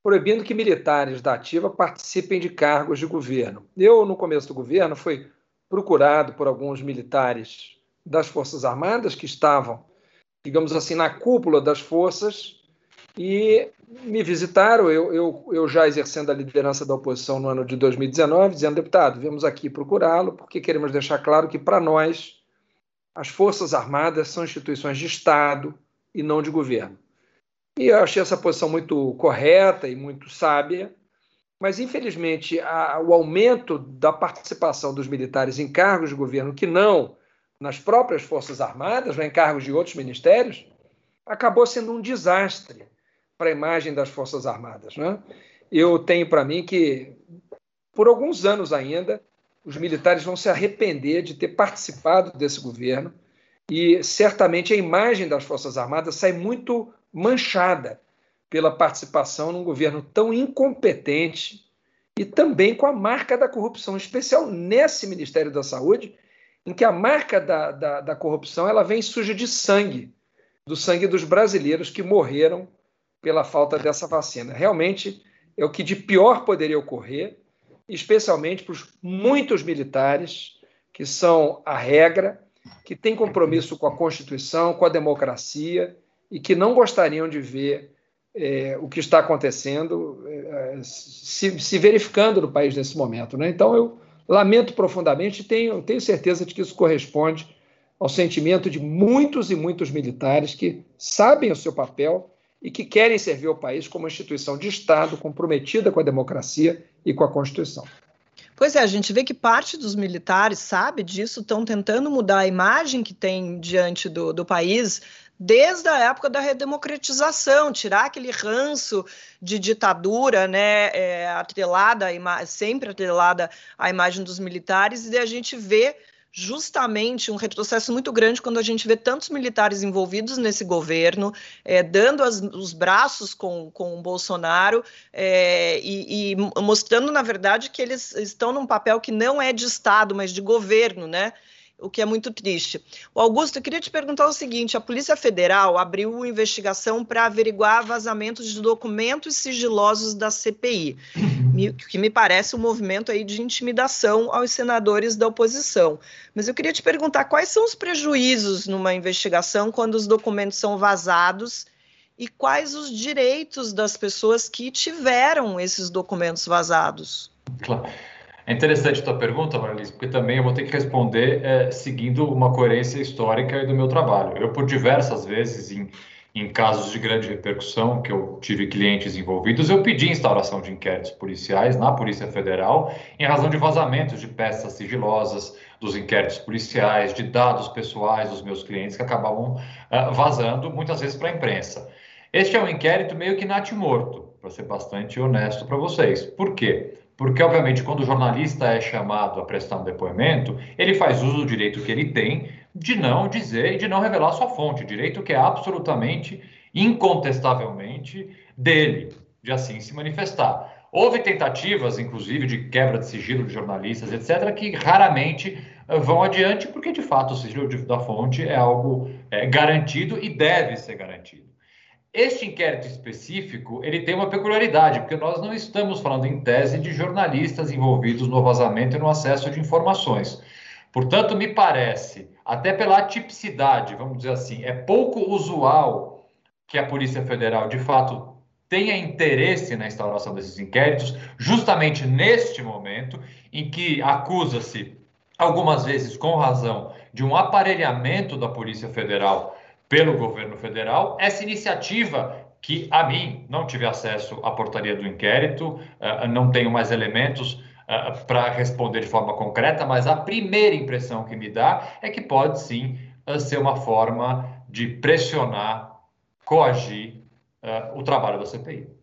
proibindo que militares da ativa participem de cargos de governo. Eu, no começo do governo, fui procurado por alguns militares das Forças Armadas que estavam, digamos assim, na cúpula das forças e me visitaram, eu, eu, eu já exercendo a liderança da oposição no ano de 2019, dizendo, deputado, viemos aqui procurá-lo porque queremos deixar claro que, para nós, as Forças Armadas são instituições de Estado e não de governo. E eu achei essa posição muito correta e muito sábia, mas, infelizmente, a, o aumento da participação dos militares em cargos de governo que não nas próprias Forças Armadas, né, em cargos de outros ministérios, acabou sendo um desastre para a imagem das Forças Armadas. Né? Eu tenho para mim que, por alguns anos ainda, os militares vão se arrepender de ter participado desse governo e certamente a imagem das Forças Armadas sai muito manchada pela participação num governo tão incompetente e também com a marca da corrupção, em especial nesse Ministério da Saúde, em que a marca da, da, da corrupção ela vem suja de sangue, do sangue dos brasileiros que morreram pela falta dessa vacina. Realmente é o que de pior poderia ocorrer, especialmente para os muitos militares que são a regra, que têm compromisso com a Constituição, com a democracia e que não gostariam de ver é, o que está acontecendo é, se, se, verificando no país nesse momento. Né? Então, eu lamento profundamente e tenho, tenho certeza de que isso corresponde ao sentimento de muitos e muitos militares que sabem o seu papel e que querem servir ao país como instituição de Estado comprometida com a democracia e com a Constituição. Pois é, a gente vê que parte dos militares sabe disso, estão tentando mudar a imagem que tem diante do, do país desde a época da redemocratização, tirar aquele ranço de ditadura, né, é, atrelada, sempre atrelada à imagem dos militares, e a gente vê justamente um retrocesso muito grande quando a gente vê tantos militares envolvidos nesse governo, é, dando as, os braços com, com o Bolsonaro é, e, e, mostrando, na verdade, que eles estão num papel que não é de Estado, mas de governo, né? o que é muito triste. O Augusto, eu queria te perguntar o seguinte: a Polícia Federal abriu investigação para averiguar vazamentos de documentos sigilosos da CPI, que me parece um movimento aí de intimidação aos senadores da oposição. Mas eu queria te perguntar quais são os prejuízos numa investigação quando os documentos são vazados e quais os direitos das pessoas que tiveram esses documentos vazados. Claro. É interessante a tua pergunta, Marlies, porque também eu vou ter que responder é, seguindo uma coerência histórica do meu trabalho. Eu, por diversas vezes, em, em casos de grande repercussão, que eu tive clientes envolvidos, eu pedi instauração de inquéritos policiais na Polícia Federal em razão de vazamentos de peças sigilosas dos inquéritos policiais, de dados pessoais dos meus clientes que acabavam uh, vazando, muitas vezes para a imprensa. Este é um inquérito meio que natimorto, para ser bastante honesto para vocês. Por quê? Porque, obviamente, quando o jornalista é chamado a prestar um depoimento, ele faz uso do direito que ele tem de não dizer e de não revelar sua fonte, direito que é absolutamente, incontestavelmente dele, de assim se manifestar. Houve tentativas, inclusive, de quebra de sigilo de jornalistas, etc., que raramente eh, vão adiante, porque, de fato, o sigilo da fonte é algo é, garantido e deve ser garantido. Este inquérito específico, ele tem uma peculiaridade, porque nós não estamos falando em tese de jornalistas envolvidos no vazamento e no acesso de informações. Portanto, me parece, até pela tipicidade, vamos dizer assim, é pouco usual que a Polícia Federal, de fato, tenha interesse na instauração desses inquéritos, justamente neste momento em que acusa-se, algumas vezes com razão, de um aparelhamento da Polícia Federal pelo governo federal. Essa iniciativa, que a mim não tive acesso à portaria do inquérito, uh, não tenho mais elementos para responder de forma concreta, mas a primeira impressão que me dá é que pode sim uh, ser uma forma de pressionar, coagir o trabalho da CPI.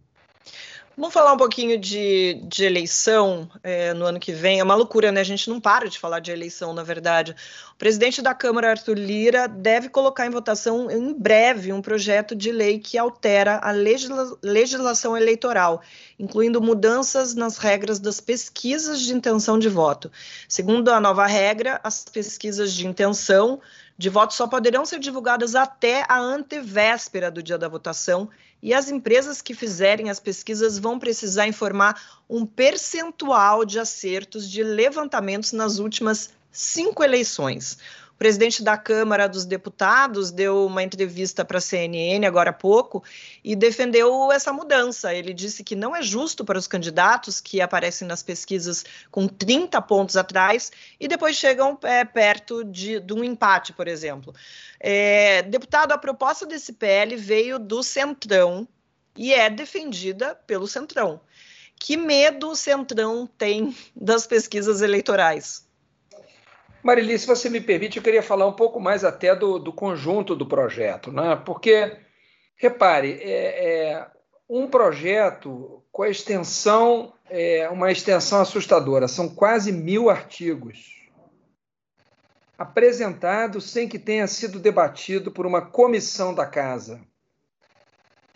Vamos falar um pouquinho de, de eleição é, no ano que vem. É uma loucura, né? A gente não para de falar de eleição, na verdade. O presidente da Câmara, Arthur Lira, deve colocar em votação em breve um projeto de lei que altera a legisla legislação eleitoral, incluindo mudanças nas regras das pesquisas de intenção de voto. Segundo a nova regra, as pesquisas de intenção de voto só poderão ser divulgadas até a antevéspera do dia da votação e as empresas que fizerem as pesquisas vão precisar informar um percentual de acertos de levantamentos nas últimas cinco eleições. O presidente da Câmara dos Deputados deu uma entrevista para a CNN agora há pouco e defendeu essa mudança. Ele disse que não é justo para os candidatos que aparecem nas pesquisas com 30 pontos atrás e depois chegam é, perto de, de, um empate, por exemplo. É, deputado, a proposta desse PL veio do Centrão e é defendida pelo Centrão. Que medo o Centrão tem das pesquisas eleitorais? Marili, se você me permite, eu queria falar um pouco mais até do, do conjunto do projeto, né? porque, repare, é, é um projeto com a extensão, é, uma extensão assustadora, são quase mil artigos apresentados sem que tenha sido debatido por uma comissão da Casa,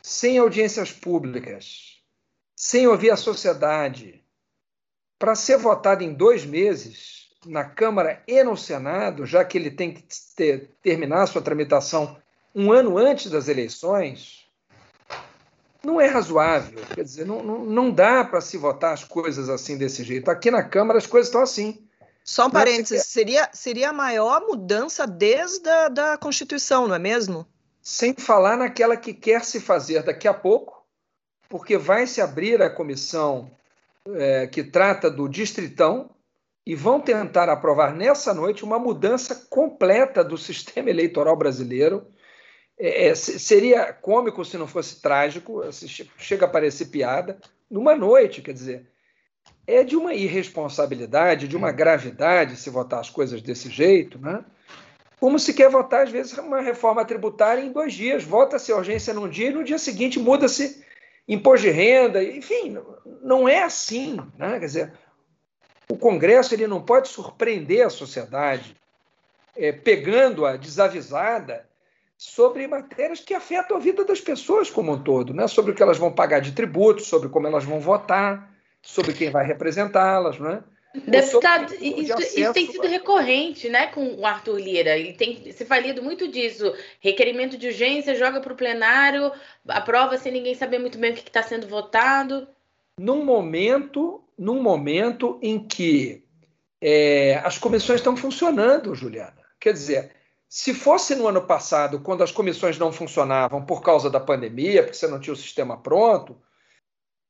sem audiências públicas, sem ouvir a sociedade, para ser votado em dois meses na Câmara e no Senado, já que ele tem que ter, terminar sua tramitação um ano antes das eleições, não é razoável. Quer dizer, não, não, não dá para se votar as coisas assim desse jeito. Aqui na Câmara as coisas estão assim. Só um parênteses, seria, seria a maior mudança desde a da Constituição, não é mesmo? Sem falar naquela que quer se fazer daqui a pouco, porque vai se abrir a comissão é, que trata do distritão, e vão tentar aprovar nessa noite uma mudança completa do sistema eleitoral brasileiro. É, é seria cômico se não fosse trágico, chega a parecer piada, numa noite, quer dizer. É de uma irresponsabilidade, de uma gravidade se votar as coisas desse jeito, né? como se quer votar, às vezes, uma reforma tributária em dois dias. Vota-se a urgência num dia e no dia seguinte muda-se imposto de renda. Enfim, não é assim. Né? Quer dizer, o Congresso ele não pode surpreender a sociedade é, pegando-a desavisada sobre matérias que afetam a vida das pessoas como um todo, né? sobre o que elas vão pagar de tributos, sobre como elas vão votar, sobre quem vai representá-las. Né? Deputado, isso, isso, tem sido recorrente, né, com o Arthur Lira. Ele tem se falido muito disso. Requerimento de urgência, joga para o plenário, aprova sem ninguém saber muito bem o que está sendo votado. Num momento, num momento em que é, as comissões estão funcionando, Juliana. Quer dizer, se fosse no ano passado, quando as comissões não funcionavam por causa da pandemia, porque você não tinha o sistema pronto,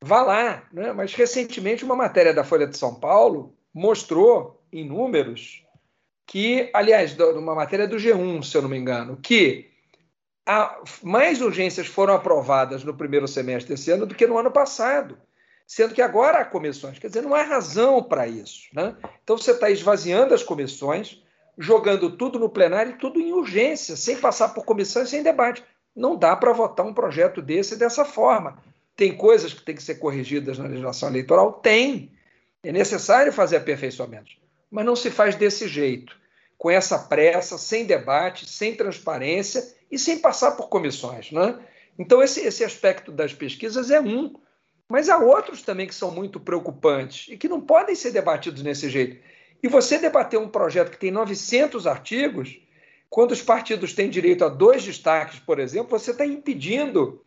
vá lá. Né? Mas recentemente uma matéria da Folha de São Paulo mostrou em números que, aliás, uma matéria do G1, se eu não me engano, que mais urgências foram aprovadas no primeiro semestre desse ano do que no ano passado, sendo que agora há comissões. Quer dizer, não há razão para isso. Né? Então você está esvaziando as comissões, jogando tudo no plenário, tudo em urgência, sem passar por comissão e sem debate. Não dá para votar um projeto desse dessa forma. Tem coisas que têm que ser corrigidas na legislação eleitoral? Tem. É necessário fazer aperfeiçoamentos. Mas não se faz desse jeito, com essa pressa, sem debate, sem transparência e sem passar por comissões. Né? Então, esse, esse aspecto das pesquisas é um. Mas há outros também que são muito preocupantes e que não podem ser debatidos nesse jeito. E você debater um projeto que tem 900 artigos, quando os partidos têm direito a dois destaques, por exemplo, você está impedindo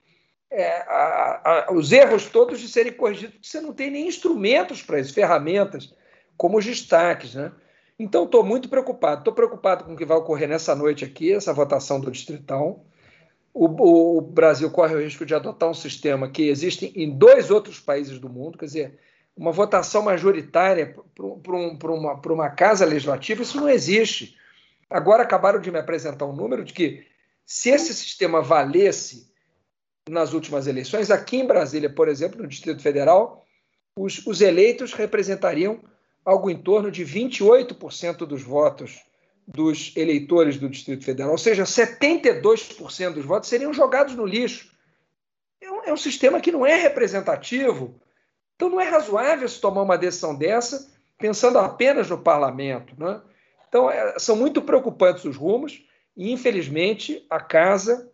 é, a, a, os erros todos de serem corrigidos, porque você não tem nem instrumentos para isso, ferramentas, como os destaques. Né? Então, estou muito preocupado. Estou preocupado com o que vai ocorrer nessa noite aqui, essa votação do Distritão. O, o, Brasil corre o risco de adotar um sistema que existe em dois outros países do mundo, quer dizer, uma votação majoritária para um, uma, uma casa legislativa, isso não existe. Agora acabaram de me apresentar um número de que, se esse sistema valesse nas últimas eleições. Aqui em Brasília, por exemplo, no Distrito Federal, os, os eleitos representariam algo em torno de 28% dos votos dos eleitores do Distrito Federal, ou seja, 72% dos votos seriam jogados no lixo. É um, é um, sistema que não é representativo. Então não é razoável se tomar uma decisão dessa pensando apenas no parlamento. Né? Então é, são muito preocupantes os rumos e, infelizmente, a casa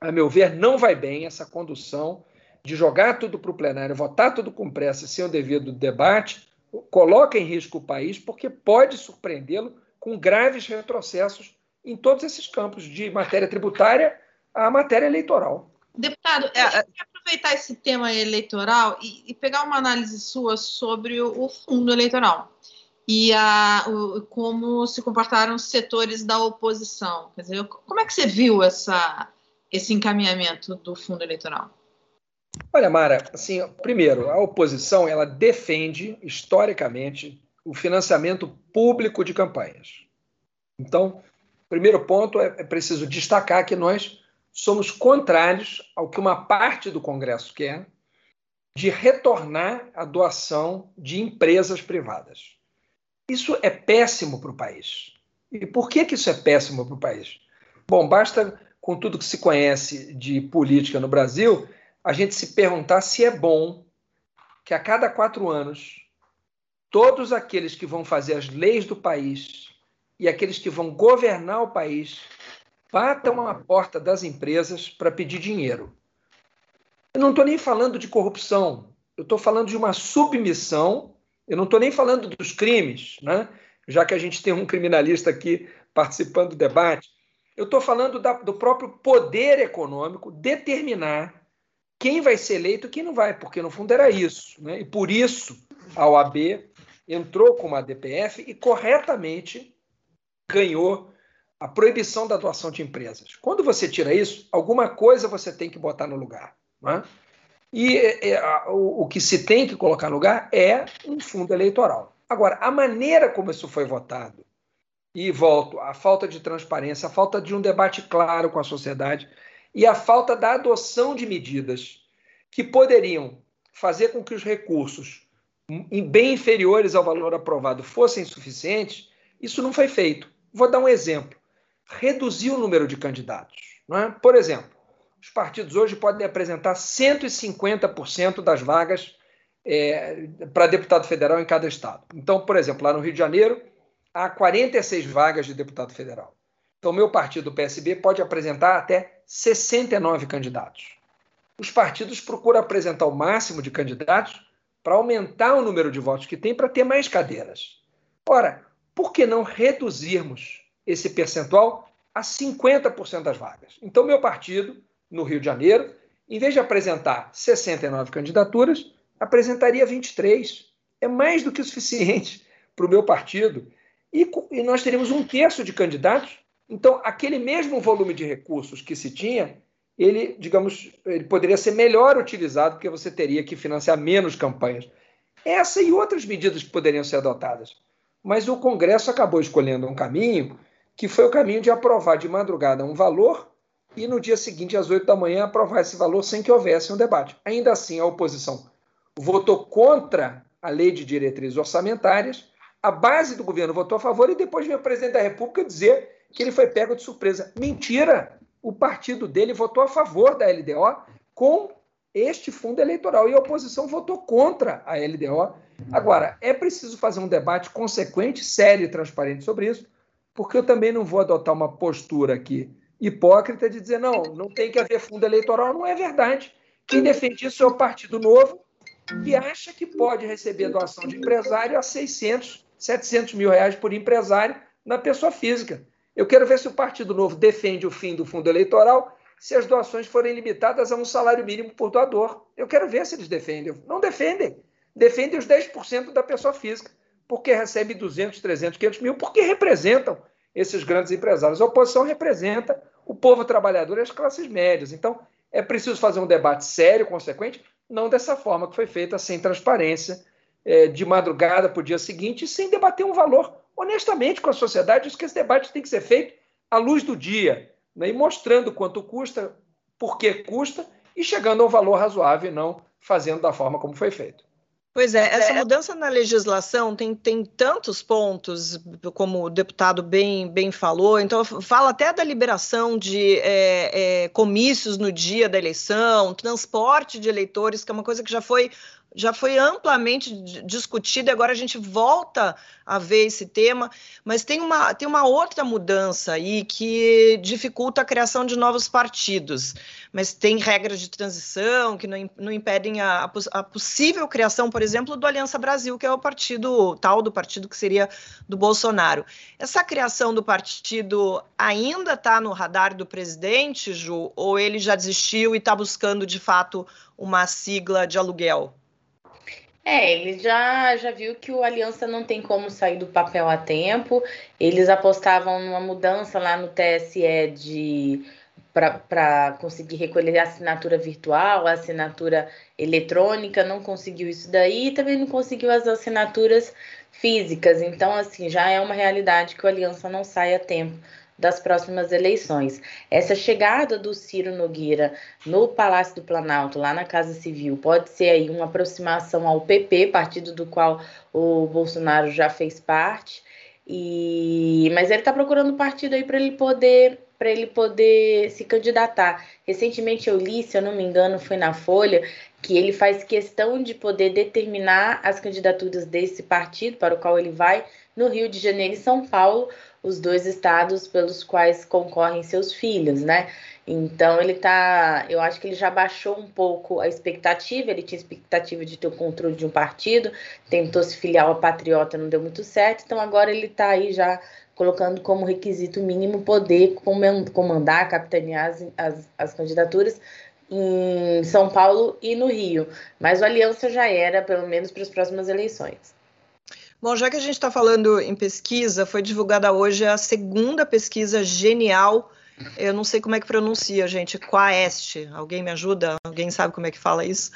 a meu ver, não vai bem essa condução de jogar tudo para o plenário, votar tudo com pressa sem o devido debate, coloca em risco o país, porque pode surpreendê-lo com graves retrocessos em todos esses campos, de matéria tributária à matéria eleitoral. Deputado, é, eu queria aproveitar esse tema eleitoral e, e, pegar uma análise sua sobre o, o fundo eleitoral e a, o, como se comportaram os setores da oposição. Quer dizer, como é que você viu essa, esse encaminhamento do fundo eleitoral? Olha, Mara, assim, primeiro, a oposição ela defende historicamente o financiamento público de campanhas. Então, primeiro ponto é, é preciso destacar que nós somos contrários ao que uma parte do Congresso quer de retornar a doação de empresas privadas. Isso é péssimo para o país. E por que, que isso é péssimo para o país? Bom, basta com tudo que se conhece de política no Brasil, a gente se perguntar se é bom que a cada quatro anos todos aqueles que vão fazer as leis do país e aqueles que vão governar o país batam a porta das empresas para pedir dinheiro. Eu não estou nem falando de corrupção, eu estou falando de uma submissão, eu não estou nem falando dos crimes, né? já que a gente tem um criminalista aqui participando do debate. Eu estou falando da, do próprio poder econômico determinar quem vai ser eleito e quem não vai, porque no fundo era isso. Né? E por isso a OAB entrou com uma DPF e corretamente ganhou a proibição da doação de empresas. Quando você tira isso, alguma coisa você tem que botar no lugar. Né? E é, é, o, o que se tem que colocar no lugar é um fundo eleitoral. Agora, a maneira como isso foi votado, e volto, a falta de transparência, a falta de um debate claro com a sociedade e a falta da adoção de medidas que poderiam fazer com que os recursos bem inferiores ao valor aprovado fossem suficientes, isso não foi feito. Vou dar um exemplo. Reduzir o número de candidatos. É? Por exemplo, os partidos hoje podem apresentar 150% das vagas é, para deputado federal em cada estado. Então, por exemplo, lá no Rio de Janeiro, há 46 vagas de deputado federal. Então, meu partido, o PSB, pode apresentar até 69 candidatos. Os partidos procuram apresentar o máximo de candidatos para aumentar o número de votos que tem para ter mais cadeiras. Ora, por que não reduzirmos esse percentual a 50% das vagas? Então, meu partido, no Rio de Janeiro, em vez de apresentar 69 candidaturas, apresentaria 23. É mais do que o suficiente para o meu partido. E, e nós teríamos um terço de candidatos. Então, aquele mesmo volume de recursos que se tinha ele, digamos, ele poderia ser melhor utilizado porque você teria que financiar menos campanhas. Essa e outras medidas poderiam ser adotadas. Mas o Congresso acabou escolhendo um caminho que foi o caminho de aprovar de madrugada um valor e no dia seguinte, às oito da manhã, aprovar esse valor sem que houvesse um debate. Ainda assim, a oposição votou contra a lei de diretrizes orçamentárias, a base do governo votou a favor e depois veio o presidente da República dizer que ele foi pego de surpresa. Mentira! O partido dele votou a favor da LDO com este fundo eleitoral e a oposição votou contra a LDO. Agora, é preciso fazer um debate consequente, sério e transparente sobre isso, porque eu também não vou adotar uma postura aqui hipócrita de dizer não, não tem que haver fundo eleitoral. Não é verdade. Quem defende isso é o Partido Novo, que acha que pode receber doação de empresário a 600, 700 mil reais por empresário na pessoa física. Eu quero ver se o Partido Novo defende o fim do fundo eleitoral se as doações forem limitadas a um salário mínimo por doador. Eu quero ver se eles defendem. Não defendem. Defendem os 10% da pessoa física, porque recebe 200, 300, 500 mil, porque representam esses grandes empresários. A oposição representa o povo trabalhador e as classes médias. Então, é preciso fazer um debate sério, consequente, não dessa forma que foi feita, sem transparência, eh, de madrugada para o dia seguinte, sem debater um valor honestamente com a sociedade, acho que esse debate tem que ser feito à luz do dia, né? e mostrando quanto custa, por que custa, e chegando a um valor razoável e não fazendo da forma como foi feito. Pois é, essa é. mudança na legislação tem, tem tantos pontos, como o deputado bem, bem falou, então fala até da liberação de é, é, comícios no dia da eleição, transporte de eleitores, que é uma coisa que já foi já foi amplamente discutido e agora a gente volta a ver esse tema, mas tem uma, tem uma outra mudança aí que dificulta a criação de novos partidos, mas tem regras de transição que não, não impedem a, a possível criação, por exemplo, do Aliança Brasil, que é o partido tal do partido que seria do Bolsonaro. Essa criação do partido ainda está no radar do presidente, Ju, ou ele já desistiu e está buscando de fato uma sigla de aluguel? É, ele já, já viu que o Aliança não tem como sair do papel a tempo. Eles apostavam numa mudança lá no TSE de para conseguir recolher a assinatura virtual, a assinatura eletrônica, não conseguiu isso daí e também não conseguiu as assinaturas físicas. Então, assim, já é uma realidade que o Aliança não sai a tempo das próximas eleições. Essa chegada do Ciro Nogueira no Palácio do Planalto, lá na Casa Civil, pode ser aí uma aproximação ao PP, partido do qual o Bolsonaro já fez parte. E mas ele está procurando partido aí para ele poder para ele poder se candidatar. Recentemente eu li, se eu não me engano, foi na Folha, que ele faz questão de poder determinar as candidaturas desse partido para o qual ele vai no Rio de Janeiro e São Paulo, os dois estados pelos quais concorrem seus filhos, né? Então ele tá, eu acho que ele já baixou um pouco a expectativa, ele tinha expectativa de ter o controle de um partido, tentou se filiar ao Patriota, não deu muito certo, então agora ele está aí já colocando como requisito mínimo poder comandar, capitanear as, as, as candidaturas em São Paulo e no Rio. Mas o Aliança já era, pelo menos para as próximas eleições. Bom, já que a gente está falando em pesquisa, foi divulgada hoje a segunda pesquisa genial. Eu não sei como é que pronuncia, gente. Quaest. Alguém me ajuda? Alguém sabe como é que fala isso?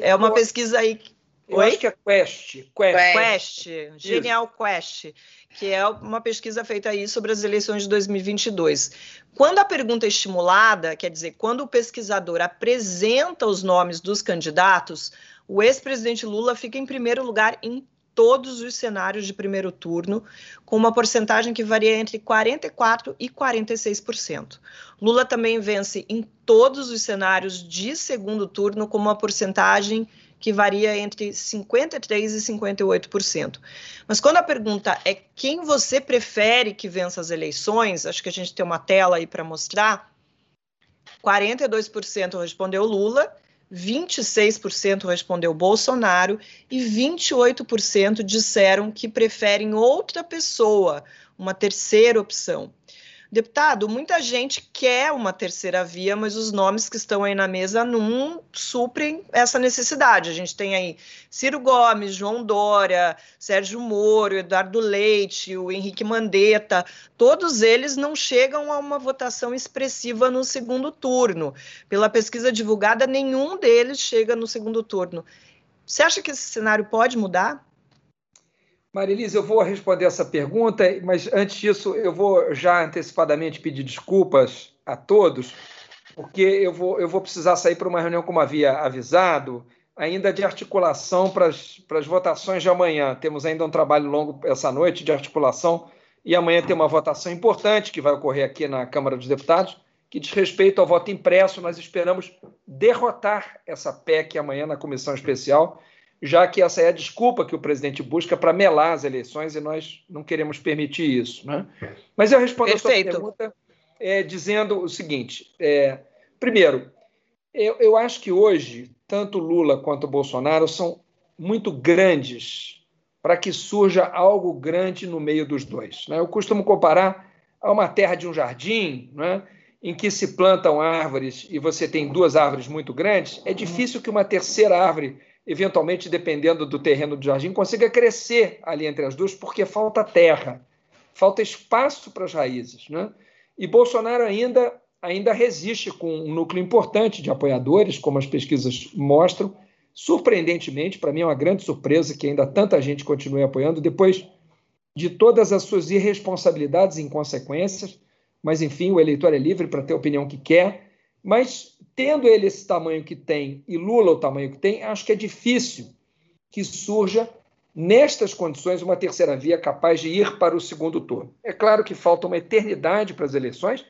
É uma pesquisa aí. Eu Oi? acho que é Quest. Quest. Quest. Genial Quest. Que é uma pesquisa feita aí sobre as eleições de 2022. Quando a pergunta é estimulada, quer dizer, quando o pesquisador apresenta os nomes dos candidatos, o ex-presidente Lula fica em primeiro lugar em todos os cenários de primeiro turno, com uma porcentagem que varia entre 44% e 46%. Lula também vence em todos os cenários de segundo turno, com uma porcentagem que varia entre 53% e 58%. Mas quando a pergunta é quem você prefere que vença as eleições, acho que a gente tem uma tela aí para mostrar, 42% respondeu Lula, 26% respondeu Bolsonaro e 28% disseram que preferem outra pessoa, uma terceira opção. Deputado, muita gente quer uma terceira via, mas os nomes que estão aí na mesa não suprem essa necessidade. A gente tem aí Ciro Gomes, João Dória, Sérgio Moro, Eduardo Leite, o Henrique Mandetta, todos eles não chegam a uma votação expressiva no segundo turno. Pela pesquisa divulgada, nenhum deles chega no segundo turno. Você acha que esse cenário pode mudar? Marilise, eu vou responder essa pergunta, mas antes disso, eu vou já antecipadamente pedir desculpas a todos, porque eu vou, eu vou precisar sair para uma reunião, como havia avisado, ainda de articulação para as votações de amanhã. Temos ainda um trabalho longo essa noite de articulação, e amanhã tem uma votação importante que vai ocorrer aqui na Câmara dos Deputados, que diz respeito ao voto impresso. Nós esperamos derrotar essa PEC amanhã na comissão especial já que essa é a desculpa que o presidente busca para melar as eleições e nós não queremos permitir isso. Né? Mas eu respondo Perfeito. a sua pergunta é, dizendo o seguinte: é, primeiro, eu, eu acho que hoje, tanto Lula quanto Bolsonaro são muito grandes para que surja algo grande no meio dos dois. Né? Eu costumo comparar a uma terra de um jardim, né? em que se plantam árvores e você tem duas árvores muito grandes, é difícil que uma terceira árvore eventualmente, dependendo do terreno do jardim, consiga crescer ali entre as duas, porque falta terra, falta espaço para as raízes. Né? E Bolsonaro ainda, ainda resiste com um núcleo importante de apoiadores, como as pesquisas mostram. Surpreendentemente, para mim é uma grande surpresa que ainda tanta gente continue apoiando, depois de todas as suas irresponsabilidades e inconsequências. Mas, enfim, o eleitor é livre para ter a opinião que quer. Mas tendo ele esse tamanho que tem e Lula o tamanho que tem, acho que é difícil que surja, nestas condições, uma terceira via capaz de ir para o segundo turno. É claro que falta uma eternidade para as eleições,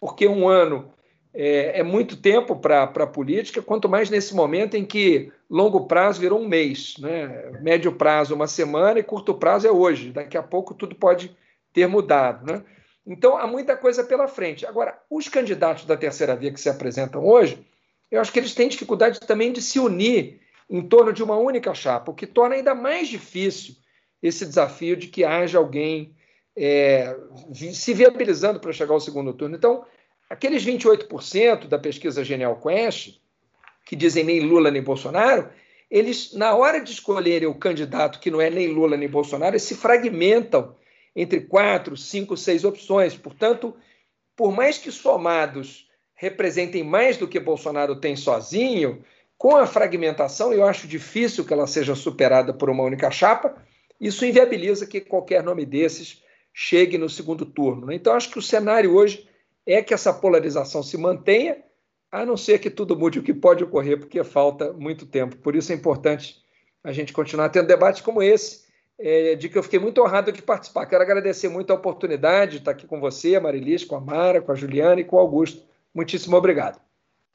porque um ano é, é muito tempo para a política, quanto mais nesse momento em que longo prazo virou um mês, né? médio prazo uma semana e curto prazo é hoje. Daqui a pouco tudo pode ter mudado. Né? Então, há muita coisa pela frente. Agora, os candidatos da terceira via que se apresentam hoje, eu acho que eles têm dificuldade também de se unir em torno de uma única chapa, o que torna ainda mais difícil esse desafio de que haja alguém é, se viabilizando para chegar ao segundo turno. Então, aqueles 28% da pesquisa Genial Quest, que dizem nem Lula nem Bolsonaro, eles, na hora de escolherem o candidato que não é nem Lula nem Bolsonaro, eles se fragmentam entre quatro, cinco, seis opções. Portanto, por mais que somados representem mais do que Bolsonaro tem sozinho, com a fragmentação, eu acho difícil que ela seja superada por uma única chapa. Isso inviabiliza que qualquer nome desses chegue no segundo turno. Né? Então, acho que o cenário hoje é que essa polarização se mantenha, a não ser que tudo mude, o que pode ocorrer, porque falta muito tempo. Por isso é importante a gente continuar tendo debates como esse, é, de que eu fiquei muito honrado de participar. Quero agradecer muito a oportunidade de estar aqui com você, Marilis, com a Mara, com a Juliana e com o Augusto. Muitíssimo obrigado.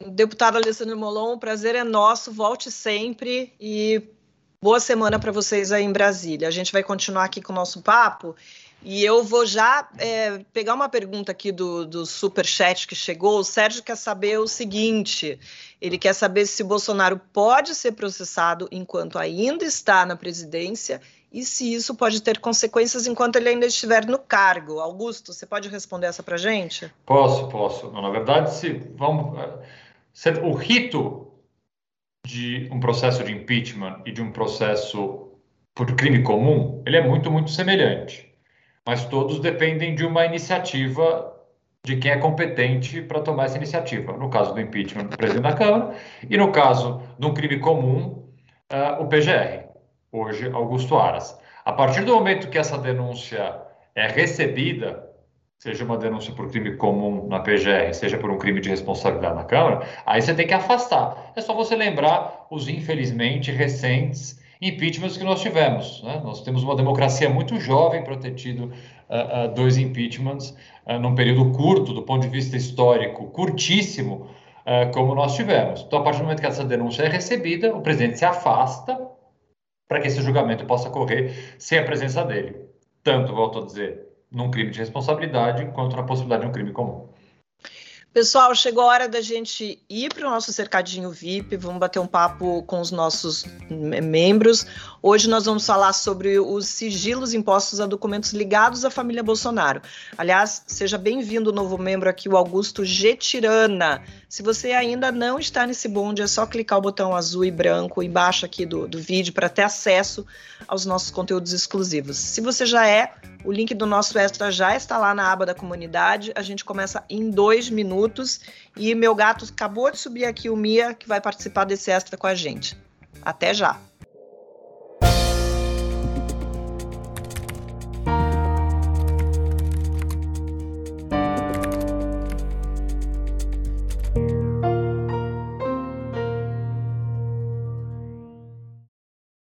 Deputado Alessandro Molon, o prazer é nosso, volte sempre e boa semana para vocês aí em Brasília. A gente vai continuar aqui com o nosso papo e eu vou já é, pegar uma pergunta aqui do, do super chat que chegou. O Sérgio quer saber o seguinte: ele quer saber se Bolsonaro pode ser processado enquanto ainda está na presidência e se isso pode ter consequências enquanto ele ainda estiver no cargo. Augusto, você pode responder essa para gente? Posso, posso. Na verdade, se vamos, se, o rito de um processo de impeachment e de um processo por crime comum, ele é muito, muito semelhante. Mas todos dependem de uma iniciativa de quem é competente para tomar essa iniciativa. No caso do impeachment, o presidente da Câmara, e no caso de um crime comum, uh, o PGR hoje Augusto Aras. A partir do momento que essa denúncia é recebida, seja uma denúncia por crime comum na PGR, seja por um crime de responsabilidade na Câmara, aí você tem que afastar. É só você lembrar os, infelizmente, recentes impeachments que nós tivemos. Né? Nós temos uma democracia muito jovem para ter tido uh, uh, dois impeachments uh, num período curto, do ponto de vista histórico, curtíssimo, como nós tivemos. Então, a partir do momento que essa denúncia é recebida, o presidente se afasta para que esse julgamento possa ocorrer sem a presença dele. Tanto, volto a dizer, num crime de responsabilidade, quanto na possibilidade de um crime comum. Pessoal, chegou a hora da gente ir para o nosso cercadinho VIP. Vamos bater um papo com os nossos membros. Hoje nós vamos falar sobre os sigilos impostos a documentos ligados à família Bolsonaro. Aliás, seja bem-vindo o novo membro aqui, o Augusto Getirana. Se você ainda não está nesse bonde, é só clicar o botão azul e branco embaixo aqui do, do vídeo para ter acesso aos nossos conteúdos exclusivos. Se você já é, o link do nosso extra já está lá na aba da comunidade. A gente começa em dois minutos. E meu gato acabou de subir aqui, o Mia, que vai participar desse extra com a gente. Até já!